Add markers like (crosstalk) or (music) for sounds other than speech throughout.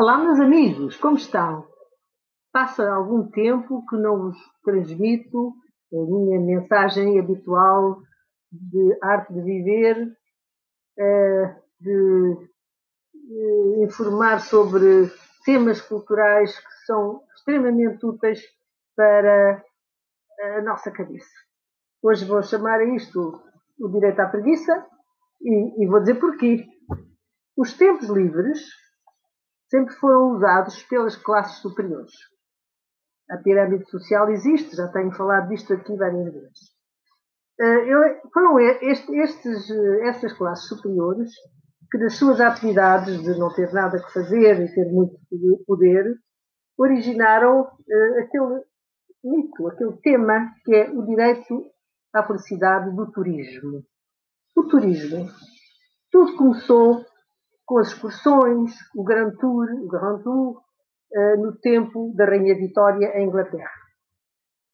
Olá, meus amigos, como estão? Passa algum tempo que não vos transmito a minha mensagem habitual de arte de viver, eh, de informar sobre temas culturais que são extremamente úteis para a nossa cabeça. Hoje vou chamar a isto o direito à preguiça e, e vou dizer porquê. Os tempos livres sempre foram usados pelas classes superiores. A pirâmide social existe, já tenho falado disto aqui várias vezes. Eh, foram estes, estas classes superiores que, das suas atividades de não ter nada que fazer e ter muito poder, originaram uh, aquele mito, aquele tema que é o direito à felicidade do turismo. O turismo. Tudo começou com as excursões, o Grand Tour, o Grand Tour, uh, no tempo da Rainha Vitória em Inglaterra.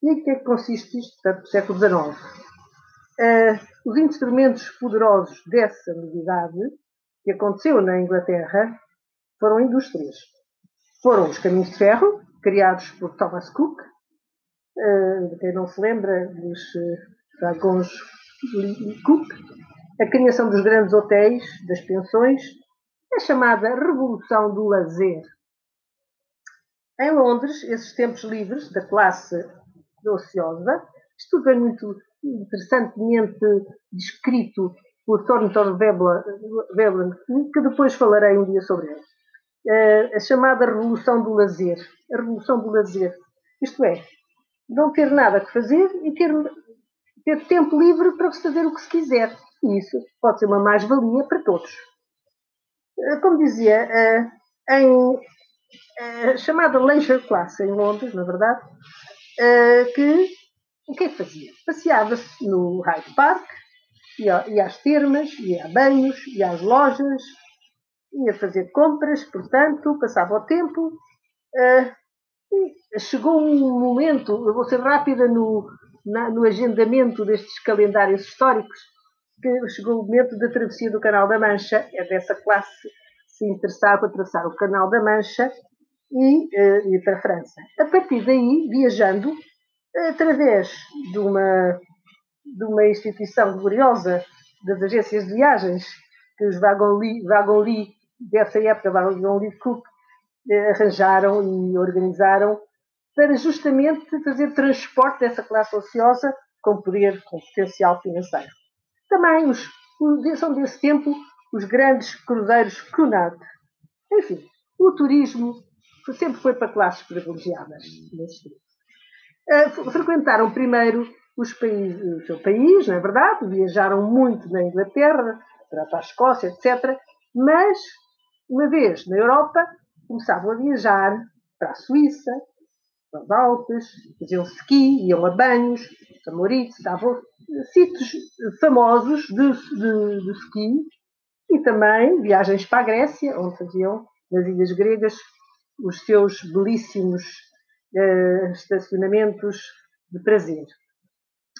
E em que é que consiste isto? Portanto, século XIX. Uh, os instrumentos poderosos dessa novidade, que aconteceu na Inglaterra, foram indústrias. Foram os caminhos de ferro, criados por Thomas Cook. Uh, quem não se lembra dos vagões Cook. A criação dos grandes hotéis, das pensões, a chamada Revolução do Lazer. Em Londres, esses tempos livres da classe ociosa, isto foi muito interessantemente descrito por Thornton Veblen, que depois falarei um dia sobre ele. Eh, a chamada Revolução do Lazer. A Revolução do Lazer. Isto é, não ter nada que fazer e ter, ter tempo livre para fazer o que se quiser. E isso pode ser uma mais-valia para todos. Eh, como dizia, eh, em eh, chamada leisure class em Londres, na verdade, que o que é que fazia? Passeava-se no Hyde Park, ia, ia às termas, ia a banhos, ia às lojas, ia fazer compras, portanto, passava o tempo. e chegou um momento, eu vou ser rápida no, na, no agendamento destes calendários históricos, que chegou o momento da travessia do Canal da Mancha, é dessa classe se interessava por atravessar o Canal da Mancha e uh, ir para a França. A partir daí, viajando, através de uma, de uma instituição gloriosa das agências de viagens, que os Wagon Lee, dessa época, Wagon Lee Cook, eh, arranjaram e organizaram para justamente fazer transporte dessa classe ociosa com poder, com potencial financeiro. Também os, são desse tempo os grandes cruzeiros Cunard. Enfim, o turismo sempre foi para classes privilegiadas. Uh, frequentaram primeiro os países, o seu país, não é verdade? Viajaram muito na Inglaterra, para a Escócia, etc. Mas, uma vez na Europa, começavam a viajar para a Suíça, para os Alpes, faziam ski, iam a banhos, a Moritz, estavam sítios famosos de, de, de ski e também viagens para a Grécia, onde faziam nas ilhas gregas os seus belíssimos uh, estacionamentos de prazer.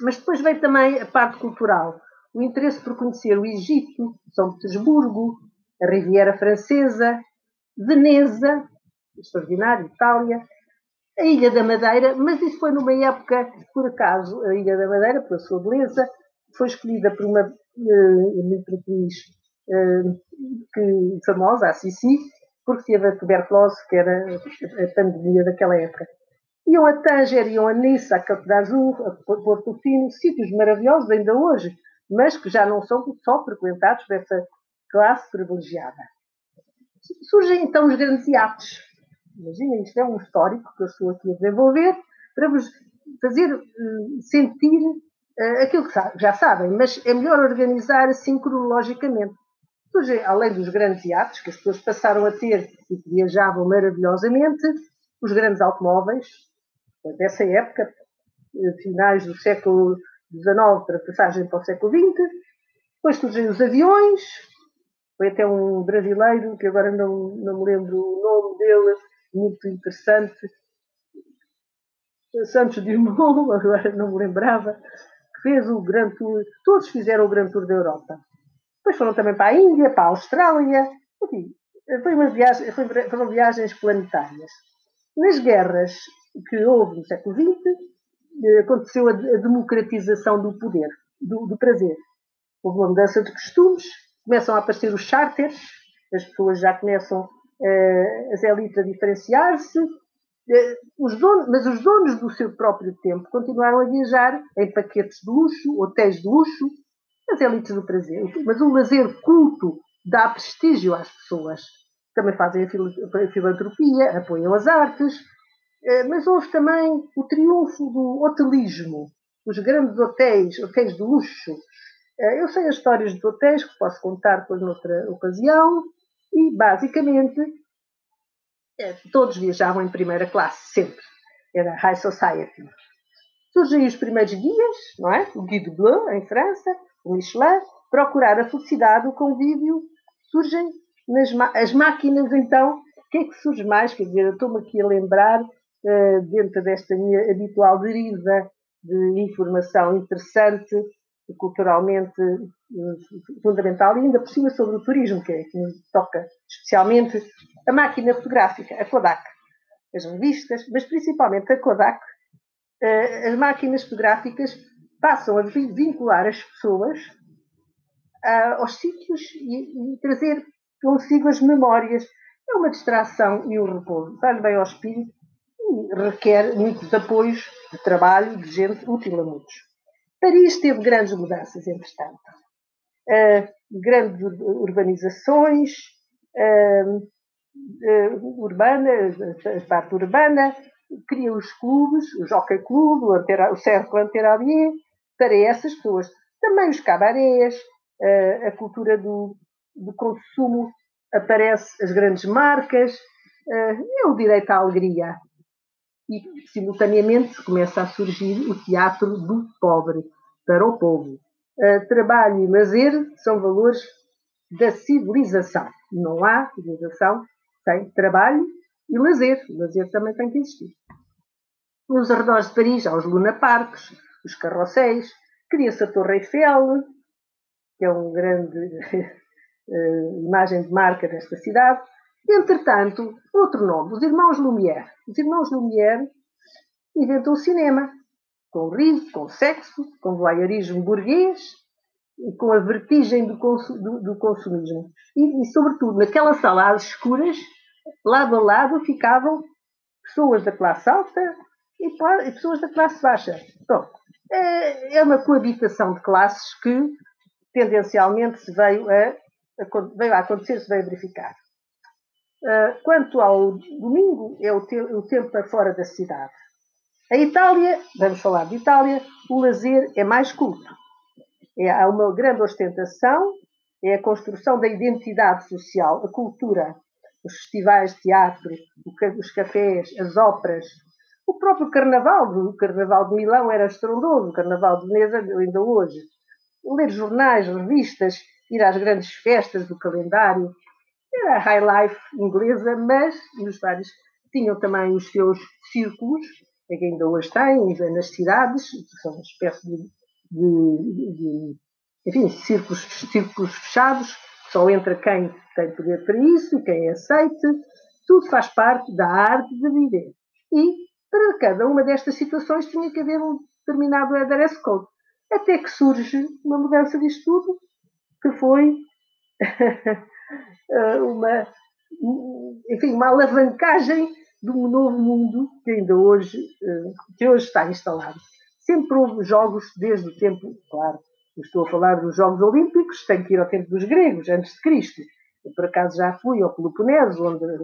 Mas depois veio também a parte cultural, o interesse por conhecer o Egito, São Petersburgo, a Riviera Francesa, Veneza, extraordinário, Itália, a Ilha da Madeira, mas isso foi numa época, por acaso, a Ilha da Madeira, pela sua beleza, foi escolhida por uma uh, uh, famosa, a Sissi, porque teve a tuberculose, que era a pandemia daquela época. Iam a Tanger, iam a Nice, a Côte d'Azur, a Porto Fino, sítios maravilhosos ainda hoje, mas que já não são só frequentados dessa classe privilegiada. Surgem então os grandes iates, Imaginem, isto é um histórico que eu estou aqui a desenvolver para vos fazer uh, sentir uh, aquilo que já sabem, mas é melhor organizar assim cronologicamente. Hoje, além dos grandes iates que as pessoas passaram a ter e que viajavam maravilhosamente, os grandes automóveis dessa época, eh, finais do século XIX para passagem para o século XX, depois surgem os aviões, foi até um brasileiro, que agora não, não me lembro o nome dele, muito interessante. Santos Dumont, (laughs) agora não me lembrava, fez o Grand Tour, todos fizeram o Grand Tour da Europa. Depois foram também para a Índia, para a Austrália, enfim, foi uma viagem, foi, foram viagens planetárias. Nas guerras que houve no século XX, eh, aconteceu a democratização do poder, do, do, prazer. Houve uma mudança de costumes, começam a aparecer os charters, as pessoas já começam, uh, as elites a diferenciar-se, donos, mas os donos do seu próprio tempo continuaram a viajar em paquetes de luxo, hotéis de luxo, as elites do prazer. Mas o lazer culto dá prestígio às pessoas. Também fazem a filantropia, apoiam as artes, eh, mas houve também o triunfo do hotelismo, os grandes hotéis, hotéis de luxo. Eh, eu sei as histórias dos hotéis, que posso contar depois noutra ocasião, e basicamente eh, todos viajavam em primeira classe, sempre. Era high society. Surgem os primeiros guias, não é? O Guide Bleu, em França, o Michelin, procurar a felicidade, o convívio surgem nas as máquinas, então, o que é que surge mais? Quer dizer, eu estou-me aqui a lembrar, uh, dentro desta minha habitual deriva de informação interessante, culturalmente fundamental, e ainda por cima sobre o turismo, que, é, que nos toca especialmente, a máquina fotográfica, a Kodak, as revistas, mas principalmente a Kodak, uh, as máquinas fotográficas passam a vincular as pessoas uh, aos sítios e, trazer consigo as memórias. É uma distração e um repouso. Faz bem ao espírito e requer muitos apoios de trabalho de gente útil a muitos. Paris teve grandes mudanças, entretanto. Uh, grandes urbanizações, uh, uh, urbana, a parte urbana, cria os clubes, o Jockey Club, o, Antera, o Cercle Interallier, para essas pessoas. Também os cabarés, a cultura do, do consumo, aparece as grandes marcas, é o direito à alegria. E, simultaneamente, começa a surgir o teatro do pobre, para o povo. Trabalho e lazer são valores da civilização. Não há civilização sem trabalho e lazer. O lazer também tem que existir. Nos arredores de Paris há os Luna Parques, os carrosséis, cria-se a Torre Eiffel, que é uma grande uh, (laughs) imagem de marca desta cidade. Entretanto, outro nome, os Irmãos Lumière. Os Irmãos Lumière inventam o cinema, com riso, com sexo, com voyeurismo burguês e com a vertigem do, do, do consumismo. E, e, sobretudo, naquelas salas escuras, lado a lado, ficavam pessoas da classe alta e, e pessoas da classe baixa. Pronto. É, é uma coabitação de classes que tendencialmente se veio a, a, veio a acontecer, se veio a verificar. Uh, quanto ao domingo, é o, te, o tempo para fora da cidade. A Itália, vamos falar de Itália, o lazer é mais culto. É, há uma grande ostentação, é a construção da identidade social, a cultura, os festivais de teatro, os cafés, as óperas, o próprio carnaval, o carnaval de Milão era estrondoso, o carnaval de Veneza ainda hoje. Ler jornais, revistas, ir às grandes festas do calendário. Era a high life inglesa, mas nos vários tinham também os seus círculos, que ainda hoje têm, nas cidades, que são uma espécie de, de, de enfim, círculos, círculos fechados, só entra quem tem poder para isso, quem aceite, tudo faz parte da arte de viver. E para cada uma destas situações tinha que haver um determinado address code. Até que surge uma mudança disto tudo, que foi (laughs) uma, enfim, uma alavancagem de um novo mundo que ainda hoje, que hoje está instalado. Sempre houve jogos desde o tempo, claro, estou a falar dos Jogos Olímpicos, tenho que ir ao tempo dos gregos, antes de Cristo. Eu, por acaso já fui ao Peloponeso, onde eh,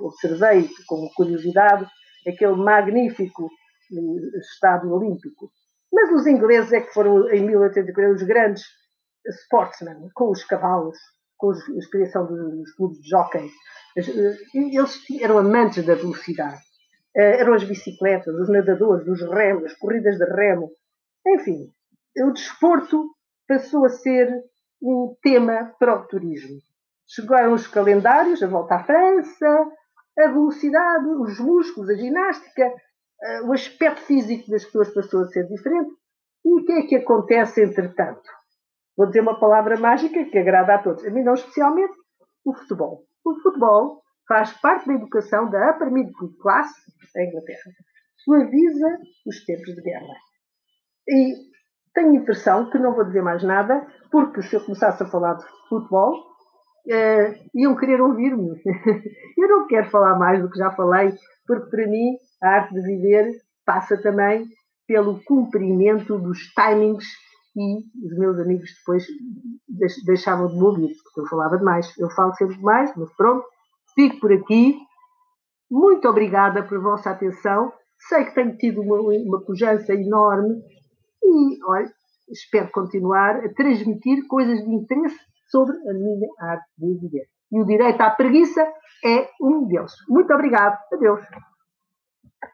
observei com curiosidade aquele magnífico eh, estádio olímpico. Mas os ingleses é que foram, em 1840, os grandes sportsmen, com os cavalos, com a criação dos clubes de jockey. Eh, eles eram amantes da velocidade. Eh, eram as bicicletas, os nadadores, os remos, as corridas de remo. Enfim, o desporto passou a ser um tema para o turismo. Chegaram os calendários, a volta à França, a velocidade, os músculos, a ginástica, eh, o aspecto físico das pessoas passou a ser diferente. E o que é que acontece entretanto? Vou dizer uma palavra mágica que agrada a todos. A mim não especialmente, o futebol. O futebol faz parte da educação da upper middle class da Inglaterra. Suaviza os tempos de guerra. E tenho a impressão que não vou dizer mais nada, porque se eu começasse a falar de futebol, uh, iam querer ouvir-me. (laughs) eu não quero falar mais do que já falei, porque para mim a arte de viver passa também pelo cumprimento dos timings e os meus amigos depois deixavam de me ouvir, porque eu falava demais. Eu falo sempre demais, mas pronto, fico por aqui. Muito obrigada por vossa atenção. Sei que tenho tido uma, uma pujança enorme e, olha, espero continuar a transmitir coisas de interesse sobre a minha arte de viver. E o direito à preguiça é um deles. Muito obrigado. Adeus.